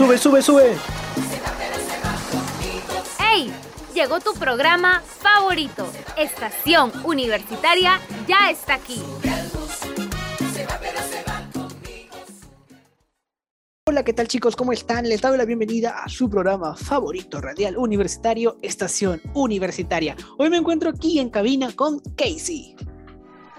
Sube, sube, sube. ¡Hey! Llegó tu programa favorito. Estación Universitaria ya está aquí. Hola, ¿qué tal chicos? ¿Cómo están? Les doy la bienvenida a su programa favorito radial universitario, Estación Universitaria. Hoy me encuentro aquí en cabina con Casey.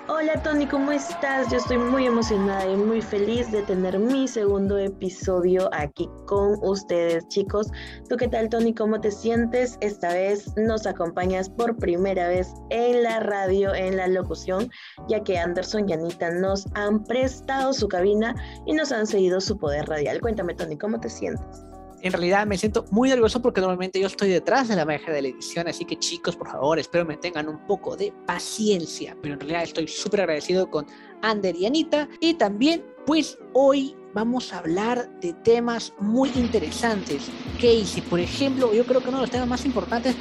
Hola Tony, ¿cómo estás? Yo estoy muy emocionada y muy feliz de tener mi segundo episodio aquí con ustedes, chicos. ¿Tú qué tal, Tony? ¿Cómo te sientes? Esta vez nos acompañas por primera vez en la radio, en la locución, ya que Anderson y Anita nos han prestado su cabina y nos han cedido su poder radial. Cuéntame, Tony, ¿cómo te sientes? En realidad me siento muy nervioso porque normalmente yo estoy detrás de la magia de la edición, así que chicos, por favor, espero me tengan un poco de paciencia, pero en realidad estoy súper agradecido con Ander y Anita y también pues hoy vamos a hablar de temas muy interesantes. Casey, por ejemplo, yo creo que uno de los temas más importantes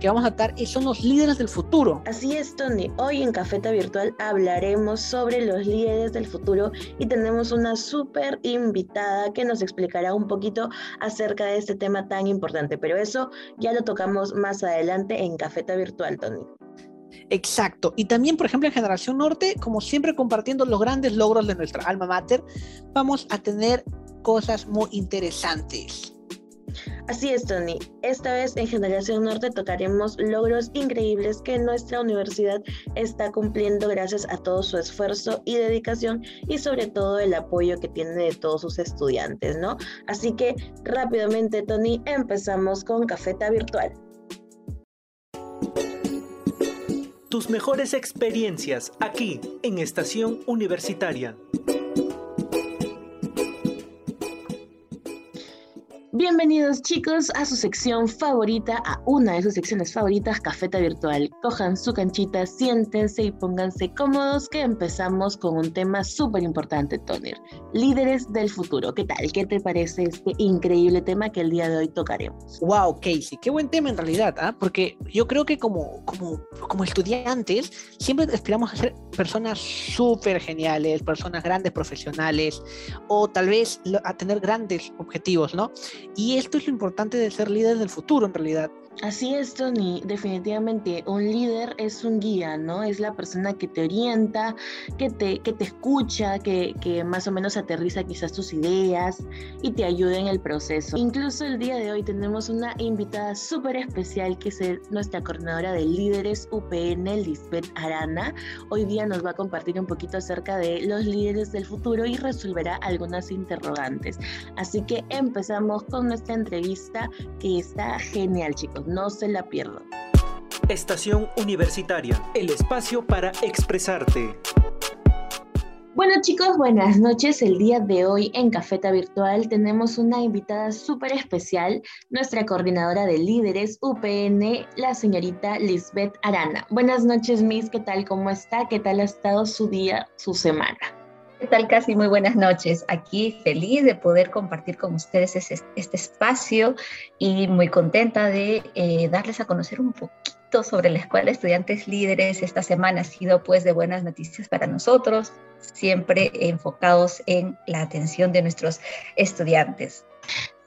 que vamos a tratar son los líderes del futuro. Así es, Tony. Hoy en Cafeta Virtual hablaremos sobre los líderes del futuro y tenemos una súper invitada que nos explicará un poquito acerca de este tema tan importante. Pero eso ya lo tocamos más adelante en Cafeta Virtual, Tony. Exacto. Y también, por ejemplo, en Generación Norte, como siempre compartiendo los grandes logros de nuestra alma mater, vamos a tener cosas muy interesantes. Así es, Tony. Esta vez en Generación Norte tocaremos logros increíbles que nuestra universidad está cumpliendo gracias a todo su esfuerzo y dedicación y sobre todo el apoyo que tiene de todos sus estudiantes, ¿no? Así que rápidamente, Tony, empezamos con Cafeta Virtual. Tus mejores experiencias aquí en Estación Universitaria. Bienvenidos chicos a su sección favorita, a una de sus secciones favoritas, Cafeta Virtual. Cojan su canchita, siéntense y pónganse cómodos que empezamos con un tema súper importante, Toner. Líderes del futuro. ¿Qué tal? ¿Qué te parece este increíble tema que el día de hoy tocaremos? Wow, Casey, qué buen tema en realidad, ¿ah? porque yo creo que como, como, como estudiantes siempre aspiramos a ser personas súper geniales, personas grandes profesionales o tal vez a tener grandes objetivos, ¿no? Y esto es lo importante de ser líder del futuro en realidad. Así es, Tony. Definitivamente, un líder es un guía, ¿no? Es la persona que te orienta, que te, que te escucha, que, que más o menos aterriza quizás tus ideas y te ayuda en el proceso. Incluso el día de hoy tenemos una invitada súper especial que es nuestra coordinadora de líderes UPN, Lisbeth Arana. Hoy día nos va a compartir un poquito acerca de los líderes del futuro y resolverá algunas interrogantes. Así que empezamos con nuestra entrevista que está genial, chicos no se la pierdan. Estación Universitaria, el espacio para expresarte. Bueno chicos, buenas noches. El día de hoy en Cafeta Virtual tenemos una invitada súper especial, nuestra coordinadora de líderes UPN, la señorita Lisbeth Arana. Buenas noches, Miss. ¿Qué tal? ¿Cómo está? ¿Qué tal ha estado su día, su semana? ¿Qué tal? Casi muy buenas noches. Aquí feliz de poder compartir con ustedes este, espacio y muy contenta de eh, darles a conocer un poquito sobre la Escuela de Estudiantes Líderes. Esta semana ha sido pues de buenas noticias para nosotros, siempre enfocados en la atención de nuestros estudiantes.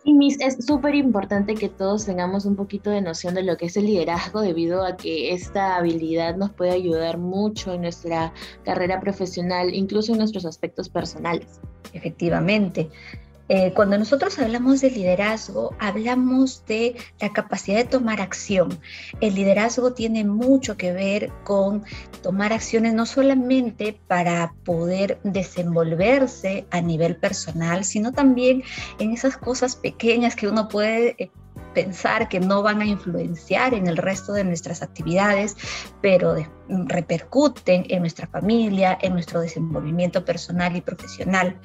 Y Miss, es súper importante que todos tengamos un poquito de noción de lo que es el liderazgo debido a que esta habilidad nos puede ayudar mucho en nuestra carrera profesional, incluso en nuestros aspectos personales. Efectivamente. Eh, cuando nosotros hablamos de liderazgo, hablamos de la capacidad de tomar acción. El liderazgo tiene mucho que ver con tomar acciones no solamente para poder desenvolverse a nivel personal, sino también en esas cosas pequeñas que uno puede eh, pensar que no van a influenciar en el resto de nuestras actividades, pero repercuten en nuestra familia, en nuestro desenvolvimiento personal y profesional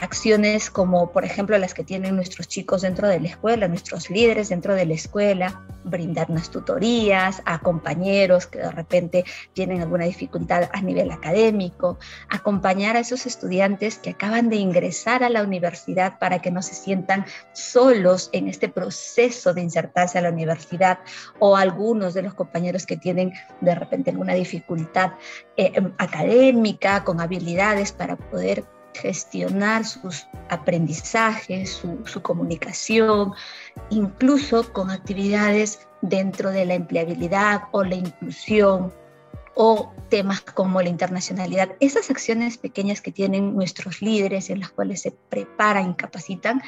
acciones como por ejemplo las que tienen nuestros chicos dentro de la escuela, nuestros líderes dentro de la escuela, brindar unas tutorías a compañeros que de repente tienen alguna dificultad a nivel académico, acompañar a esos estudiantes que acaban de ingresar a la universidad para que no se sientan solos en este proceso de insertarse a la universidad o algunos de los compañeros que tienen de repente alguna dificultad eh, académica, con habilidades para poder gestionar sus aprendizaje, su, comunicación, incluso con actividades dentro de la empleabilidad o la inclusión o temas como la internacionalidad. Esas acciones pequeñas que tienen nuestros líderes en las cuales se preparan y capacitan,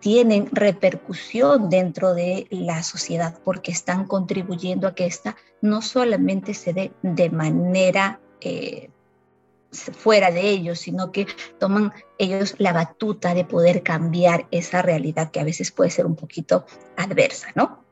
tienen repercusión dentro de la sociedad porque están contribuyendo a que esta no solamente se dé de manera eh, fuera de ellos, sino que toman ellos la batuta de poder cambiar esa realidad que a veces puede ser un poquito adversa, ¿no?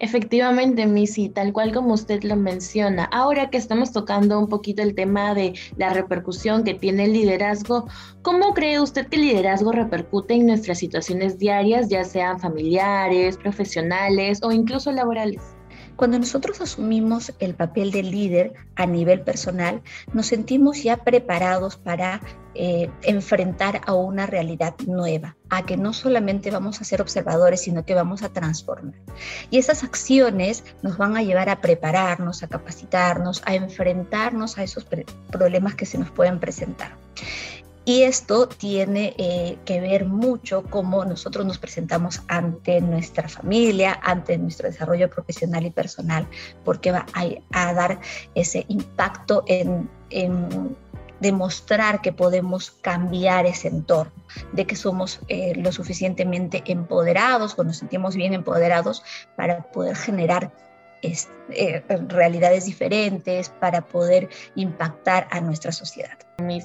Efectivamente, Missy, tal cual como usted lo menciona. Ahora que estamos tocando un poquito el tema de la repercusión que tiene el liderazgo, ¿cómo cree usted que el liderazgo repercute en nuestras situaciones diarias, ya sean familiares, profesionales o incluso laborales? Cuando nosotros asumimos el papel de líder a nivel personal, nos sentimos ya preparados para eh, enfrentar a una realidad nueva, a que no solamente vamos a ser observadores, sino que vamos a transformar. Y esas acciones nos van a llevar a prepararnos, a capacitarnos, a enfrentarnos a esos problemas que se nos pueden presentar. Y esto tiene eh, que ver mucho cómo nosotros nos presentamos ante nuestra familia, ante nuestro desarrollo profesional y personal, porque va a, dar ese impacto en, demostrar que podemos cambiar ese entorno, de que somos eh, lo suficientemente empoderados o nos sentimos bien empoderados para poder generar eh, realidades diferentes, para poder impactar a nuestra sociedad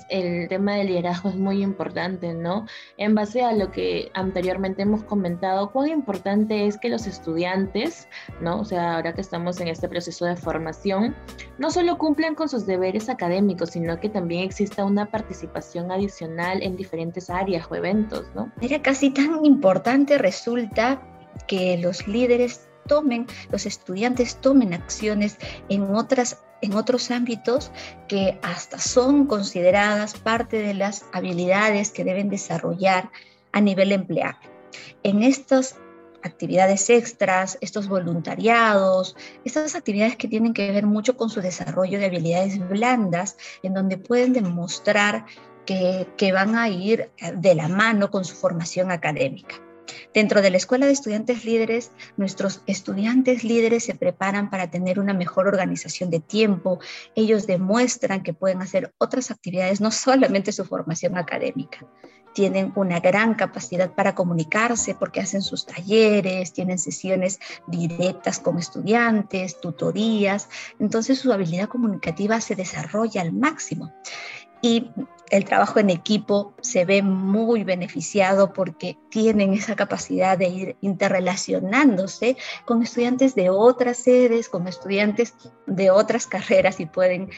el tema del liderazgo es muy importante, ¿no? En base a lo que anteriormente hemos comentado, cuán importante es que los estudiantes, ¿no? O sea, ahora que estamos en este proceso de formación, no solo cumplan con sus deberes académicos, sino que también exista una participación adicional en diferentes áreas o eventos, ¿no? Era casi tan importante resulta que los líderes tomen, los estudiantes tomen acciones en otras en otros ámbitos que hasta son consideradas parte de las habilidades que deben desarrollar a nivel empleado. En estas actividades extras, estos voluntariados, estas actividades que tienen que ver mucho con su desarrollo de habilidades blandas, en donde pueden demostrar que, que van a ir de la mano con su formación académica. Dentro de la Escuela de Estudiantes Líderes, nuestros estudiantes líderes se preparan para tener una mejor organización de tiempo. Ellos demuestran que pueden hacer otras actividades, no solamente su formación académica. Tienen una gran capacidad para comunicarse porque hacen sus talleres, tienen sesiones directas con estudiantes, tutorías. Entonces su habilidad comunicativa se desarrolla al máximo y el trabajo en equipo se ve muy beneficiado porque tienen esa capacidad de ir interrelacionándose con estudiantes de otras sedes, con estudiantes de otras carreras y pueden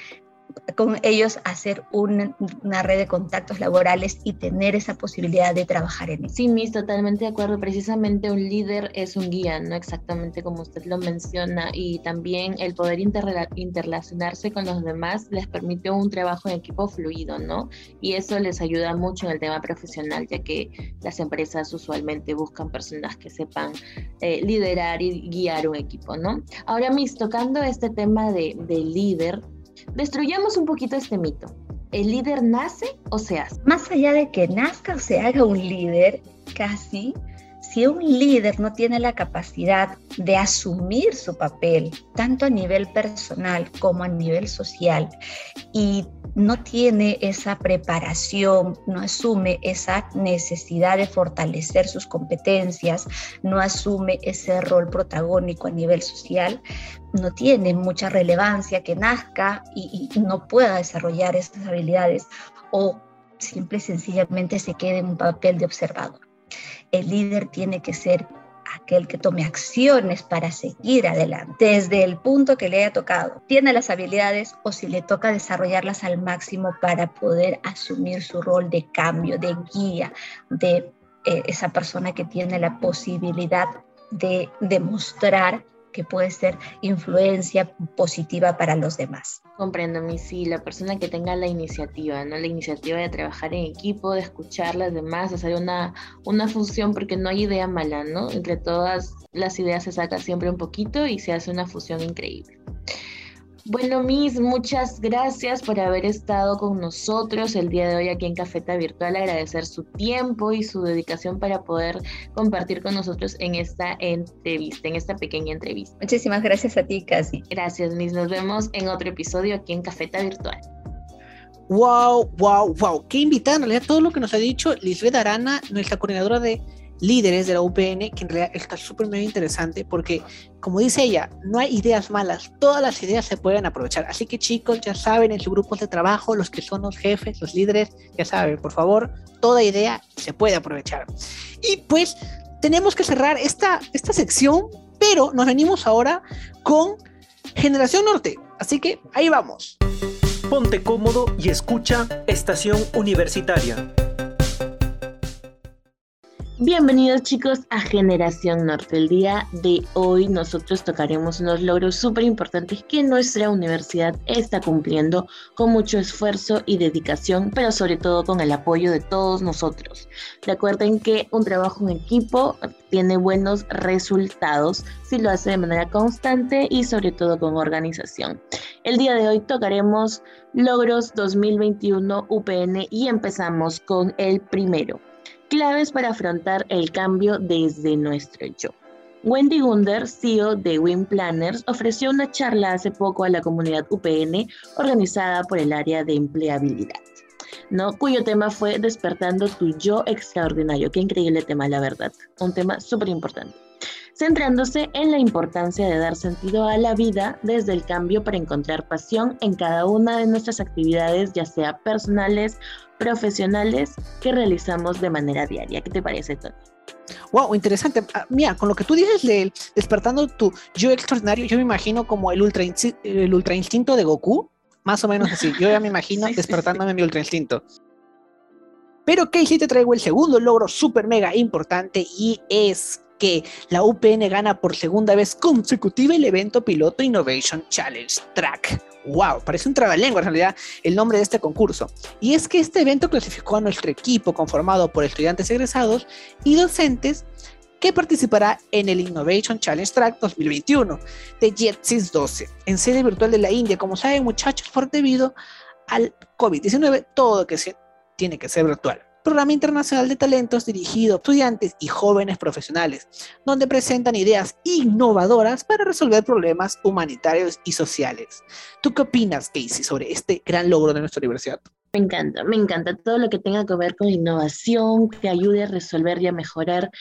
con ellos hacer una, red de contactos laborales y tener esa posibilidad de trabajar en eso. Sí, Miss, totalmente de acuerdo. Precisamente un líder es un guía, ¿no? Exactamente como usted lo menciona. Y también el poder interrelacionarse con los demás les permite un trabajo en equipo fluido, ¿no? Y eso les ayuda mucho en el tema profesional, ya que las empresas usualmente buscan personas que sepan eh, liderar y guiar un equipo, ¿no? Ahora, Miss, tocando este tema de, de líder, Destruyamos un poquito este mito. ¿El líder nace o se hace? Más allá de que nazca o se haga un líder, casi, si un líder no tiene la capacidad de asumir su papel, tanto a nivel personal como a nivel social, y no tiene esa preparación, no asume esa necesidad de fortalecer sus competencias, no asume ese rol protagónico a nivel social, no tiene mucha relevancia que nazca y, no pueda desarrollar esas habilidades o simple y sencillamente se quede en un papel de observador. El líder tiene que ser aquel que tome acciones para seguir adelante desde el punto que le haya tocado. Tiene las habilidades o si le toca desarrollarlas al máximo para poder asumir su rol de cambio, de guía, de eh, esa persona que tiene la posibilidad de demostrar que puede ser influencia positiva para los demás. Comprendo, mi sí, la persona que tenga la iniciativa, ¿no? La iniciativa de trabajar en equipo, de escuchar las demás, de hacer una, una fusión, porque no hay idea mala, ¿no? Entre todas las ideas se saca siempre un poquito y se hace una fusión increíble. Bueno, Miss, muchas gracias por haber estado con nosotros el día de hoy aquí en Cafeta Virtual. Agradecer su tiempo y su dedicación para poder compartir con nosotros en esta entrevista, en esta pequeña entrevista. Muchísimas gracias a ti, Casi. Gracias, Miss. Nos vemos en otro episodio aquí en Cafeta Virtual. Wow, wow, wow. Qué invitada en realidad todo lo que nos ha dicho Lisbeth Arana, nuestra coordinadora de líderes de la UPN, que en realidad está súper interesante porque, como dice ella, no hay ideas malas, todas las ideas se pueden aprovechar. Así que chicos, ya saben, en sus grupos de trabajo, los que son los jefes, los líderes, ya saben, por favor, toda idea se puede aprovechar. Y pues tenemos que cerrar esta, esta sección, pero nos venimos ahora con Generación Norte. Así que ahí vamos. Ponte cómodo y escucha Estación Universitaria. Bienvenidos chicos a Generación Norte. El día de hoy nosotros tocaremos unos logros súper importantes que nuestra universidad está cumpliendo con mucho esfuerzo y dedicación, pero sobre todo con el apoyo de todos nosotros. Recuerden que un trabajo en equipo tiene buenos resultados si lo hace de manera constante y sobre todo con organización. El día de hoy tocaremos logros 2021 UPN y empezamos con el primero Claves para afrontar el cambio desde nuestro yo. Wendy Gunder, CEO de Win Planners, ofreció una charla hace poco a la comunidad UPN organizada por el área de empleabilidad, cuyo tema fue Despertando tu yo extraordinario. Qué increíble tema, la verdad. Un tema súper importante centrándose en la importancia de dar sentido a la vida desde el cambio para encontrar pasión en cada una de nuestras actividades, ya sea personales, profesionales, que realizamos de manera diaria. ¿Qué te parece, Tony? Wow, interesante. Ah, mira, con lo que tú dices de despertando tu yo extraordinario, yo me imagino como el ultra, el ultra instinto de Goku, más o menos así. Yo ya me imagino despertándome mi ultra instinto. Pero Casey te traigo el segundo logro súper mega importante y es que la UPN gana por segunda vez consecutiva el evento piloto Innovation Challenge Track. ¡Wow! Parece un trabalengua en realidad el nombre de este concurso. Y es que este evento clasificó a nuestro equipo conformado por estudiantes egresados y docentes que participará en el Innovation Challenge Track 2021 de JetSys 12 en sede virtual de la India. Como saben muchachos, por debido al COVID-19 todo que se tiene que ser virtual programa internacional de talentos dirigido a estudiantes y jóvenes profesionales, donde presentan ideas innovadoras para resolver problemas humanitarios y sociales. ¿Tú qué opinas, Casey, sobre este gran logro de nuestra universidad? Me encanta, me encanta todo lo que tenga que ver con innovación, que ayude a resolver y a mejorar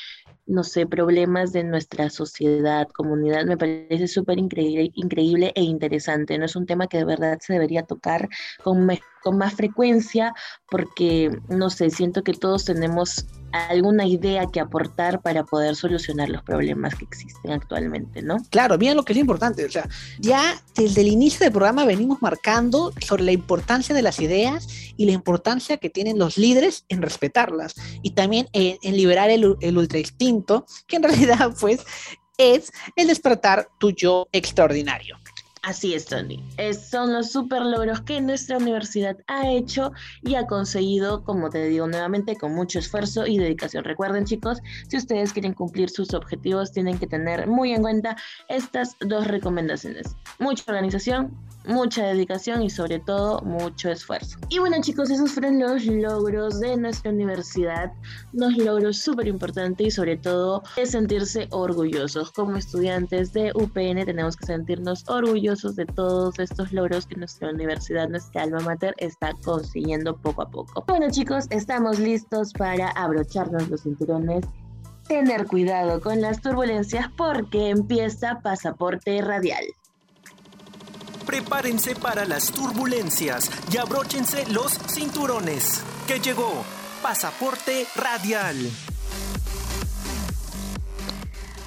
no sé, problemas de nuestra sociedad, comunidad, me parece súper increíble, increíble e interesante. No es un tema que de verdad se debería tocar con, con más frecuencia porque, no sé, siento que todos tenemos alguna idea que aportar para poder solucionar los problemas que existen actualmente, ¿no? Claro, bien lo que es importante, o sea, ya desde el inicio del programa venimos marcando sobre la importancia de las ideas y la importancia que tienen los líderes en respetarlas y también en, liberar el, el ultra instinto, que en realidad pues es el despertar tu yo extraordinario. Así es, Tony. son los super logros que nuestra universidad ha hecho y ha conseguido, como te digo nuevamente, con mucho esfuerzo y dedicación. Recuerden, chicos, si ustedes quieren cumplir sus objetivos, tienen que tener muy en cuenta estas dos recomendaciones. Mucha organización, mucha dedicación y sobre todo mucho esfuerzo. Y bueno chicos, esos fueron los logros de nuestra universidad, unos logros súper importantes y sobre todo de sentirse orgullosos. Como estudiantes de UPN tenemos que sentirnos orgullosos de todos estos logros que nuestra universidad, nuestra alma mater está consiguiendo poco a poco. Bueno chicos, estamos listos para abrocharnos los cinturones tener cuidado con las turbulencias porque empieza pasaporte radial. Prepárense para las turbulencias y abróchense los cinturones. Que llegó Pasaporte Radial.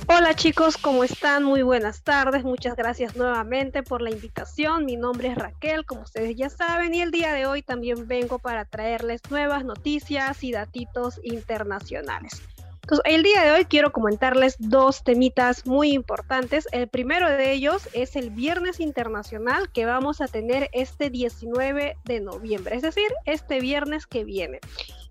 Hola chicos, ¿cómo están? Muy buenas tardes. Muchas gracias nuevamente por la invitación. Mi nombre es Raquel, como ustedes ya saben, y el día de hoy también vengo para traerles nuevas noticias y datitos internacionales. Entonces, el día de hoy quiero comentarles dos temitas muy importantes. El primero de ellos es el Viernes Internacional que vamos a tener este 19 de noviembre, es decir, este viernes que viene.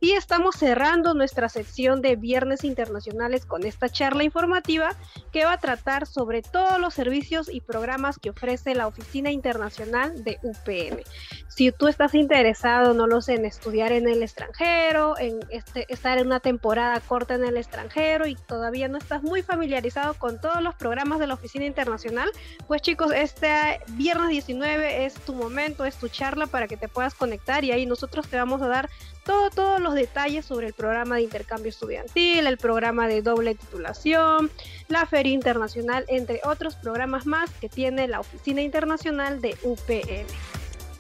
y estamos cerrando nuestra sección de Viernes Internacionales con esta charla informativa que va a tratar sobre todos los servicios y programas que ofrece la Oficina Internacional de UPN. Si tú estás interesado, no lo sé, en estudiar en el extranjero, en este, estar en una temporada corta en el extranjero y todavía no estás muy familiarizado con todos los programas de la Oficina Internacional, pues chicos, este viernes 19 es tu momento, es tu charla para que te puedas conectar y ahí nosotros te vamos a dar todo, todos los detalles sobre el programa de intercambio estudiantil, el programa de doble titulación, la Feria Internacional, entre otros programas más que tiene la Oficina Internacional de UPN.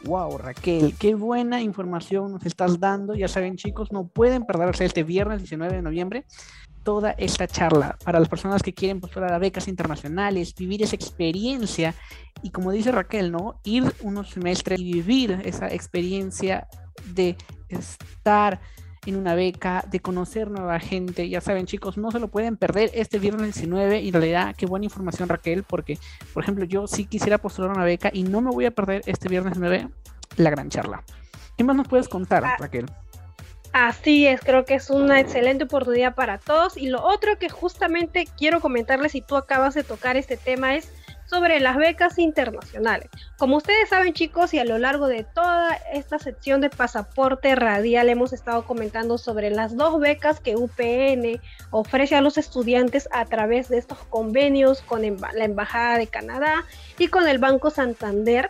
Wow, Raquel, qué buena información nos estás dando. Ya saben, chicos, no pueden perderse este viernes 19 de noviembre toda esta charla para las personas que quieren postular a becas internacionales, vivir esa experiencia y como dice Raquel, ¿no? Ir unos semestres y vivir esa experiencia de estar en una beca, de conocer nueva gente. Ya saben, chicos, no se lo pueden perder este viernes 19. Y en realidad, qué buena información, Raquel, porque, por ejemplo, yo sí quisiera postular una beca y no me voy a perder este viernes 9 la gran charla. ¿Qué más nos puedes contar, ah, Raquel? Así es, creo que es una excelente oportunidad para todos. Y lo otro que justamente quiero comentarles, si tú acabas de tocar este tema, es sobre las becas internacionales. Como ustedes saben chicos, y a lo largo de toda esta sección de pasaporte radial hemos estado comentando sobre las dos becas que UPN ofrece a los estudiantes a través de estos convenios con la Embajada de Canadá y con el Banco Santander.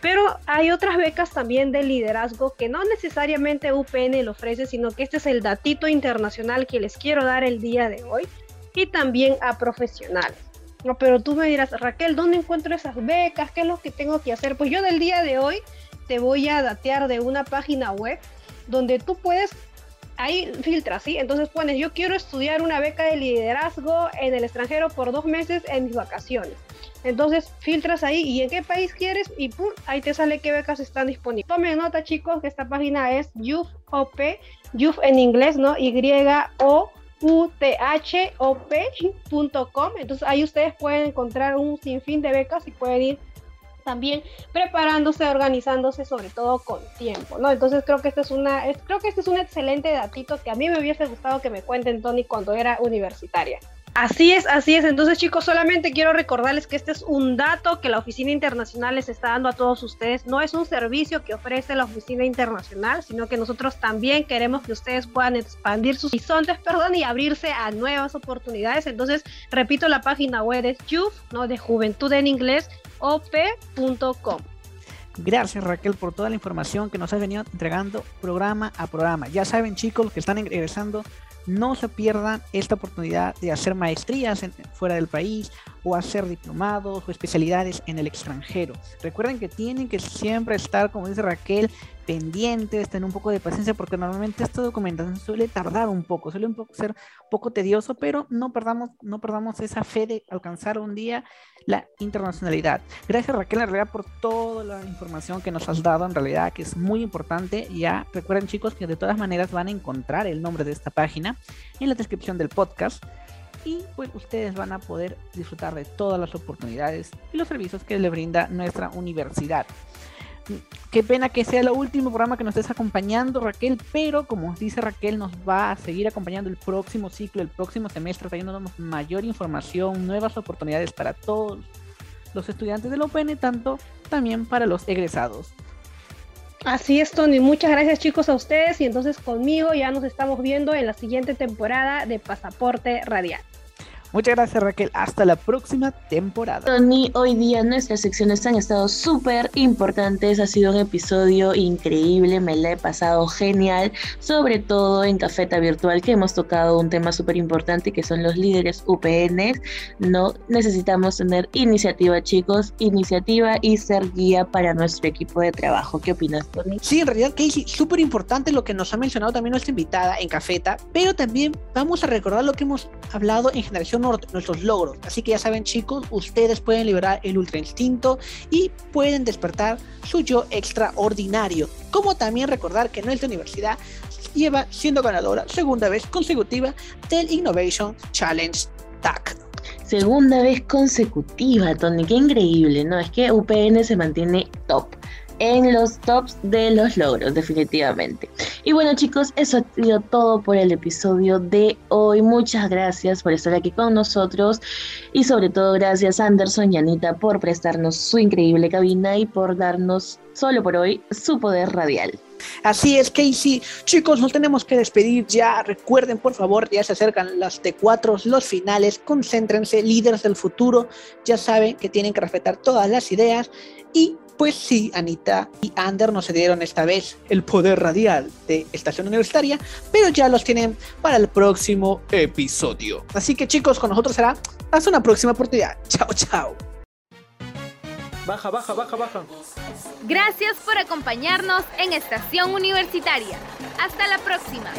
Pero hay otras becas también de liderazgo que no necesariamente UPN lo ofrece, sino que este es el datito internacional que les quiero dar el día de hoy y también a profesionales. No, pero tú me dirás, Raquel, ¿dónde encuentro esas becas? ¿Qué es lo que tengo que hacer? Pues yo del día de hoy te voy a datear de una página web donde tú puedes, ahí filtras, ¿sí? Entonces pones, yo quiero estudiar una beca de liderazgo en el extranjero por dos meses en mis vacaciones. Entonces filtras ahí y en qué país quieres y pum, ahí te sale qué becas están disponibles. Tomen nota chicos que esta página es YUFOP, YUF en inglés, ¿no? Y-O uthop.com. Entonces ahí ustedes pueden encontrar un sinfín de becas y pueden ir también preparándose, organizándose, sobre todo con tiempo, ¿no? Entonces creo que este es una, creo que este es un excelente datito que a mí me hubiese gustado que me cuenten Tony cuando era universitaria. Así es, así es. Entonces, chicos, solamente quiero recordarles que este es un dato que la Oficina Internacional les está dando a todos ustedes. No es un servicio que ofrece la Oficina Internacional, sino que nosotros también queremos que ustedes puedan expandir sus horizontes, perdón, y abrirse a nuevas oportunidades. Entonces, repito, la página web es youth, ¿no? De juventud en inglés, op.com. Gracias Raquel por toda la información que nos has venido entregando programa a programa. Ya saben chicos que están ingresando no se pierdan esta oportunidad de hacer maestrías fuera del país o hacer diplomados o especialidades en el extranjero. Recuerden que tienen que siempre estar, como dice Raquel, pendientes, tener un poco de paciencia, porque normalmente esta documentación suele tardar un poco, suele un poco ser un poco tedioso, pero no perdamos, no perdamos esa fe de alcanzar un día la internacionalidad. Gracias Raquel, en realidad, por toda la información que nos has dado, en realidad, que es muy importante. Ya recuerden chicos que de todas maneras van a encontrar el nombre de esta página en la descripción del podcast y pues ustedes van a poder disfrutar de todas las oportunidades y los servicios que le brinda nuestra universidad. Qué pena que sea el último programa que nos estés acompañando, Raquel, pero como dice Raquel, nos va a seguir acompañando el próximo ciclo, el próximo semestre, trayéndonos mayor información, nuevas oportunidades para todos los estudiantes de la tanto también para los egresados. Así es, Tony. Muchas gracias, chicos, a ustedes. Y entonces conmigo ya nos estamos viendo en la siguiente temporada de Pasaporte Radial. Muchas gracias Raquel, hasta la próxima temporada. Tony, hoy día nuestras secciones han estado súper importantes, ha sido un episodio increíble, me la he pasado genial, sobre todo en Cafeta Virtual que hemos tocado un tema súper importante que son los líderes UPN. No necesitamos tener iniciativa chicos, iniciativa y ser guía para nuestro equipo de trabajo. ¿Qué opinas Tony? Sí, en realidad Casey, súper importante lo que nos ha mencionado también nuestra invitada en Cafeta, pero también vamos a recordar lo que hemos hablado en Generación nuestros logros. Así que ya saben chicos, ustedes pueden liberar el ultra instinto y pueden despertar su yo extraordinario. Como también recordar que nuestra universidad lleva siendo ganadora segunda vez consecutiva del Innovation Challenge TAC. Segunda vez consecutiva, Tony, qué increíble, ¿no? Es que UPN se mantiene top en los tops de los logros, definitivamente. Y bueno chicos, eso ha sido todo por el episodio de hoy. Muchas gracias por estar aquí con nosotros y sobre todo gracias Anderson y Anita por prestarnos su increíble cabina y por darnos solo por hoy su poder radial. Así es, Casey. Chicos, nos tenemos que despedir ya. Recuerden, por favor, ya se acercan las T4, los finales. Concéntrense, líderes del futuro. Ya saben que tienen que respetar todas las ideas. Y pues sí, Anita y Ander no se dieron esta vez el poder radial de Estación Universitaria, pero ya los tienen para el próximo episodio. Así que chicos, con nosotros será hasta una próxima oportunidad. Chao, chao. Baja, baja, baja, baja. Gracias por acompañarnos en Estación Universitaria. Hasta la próxima.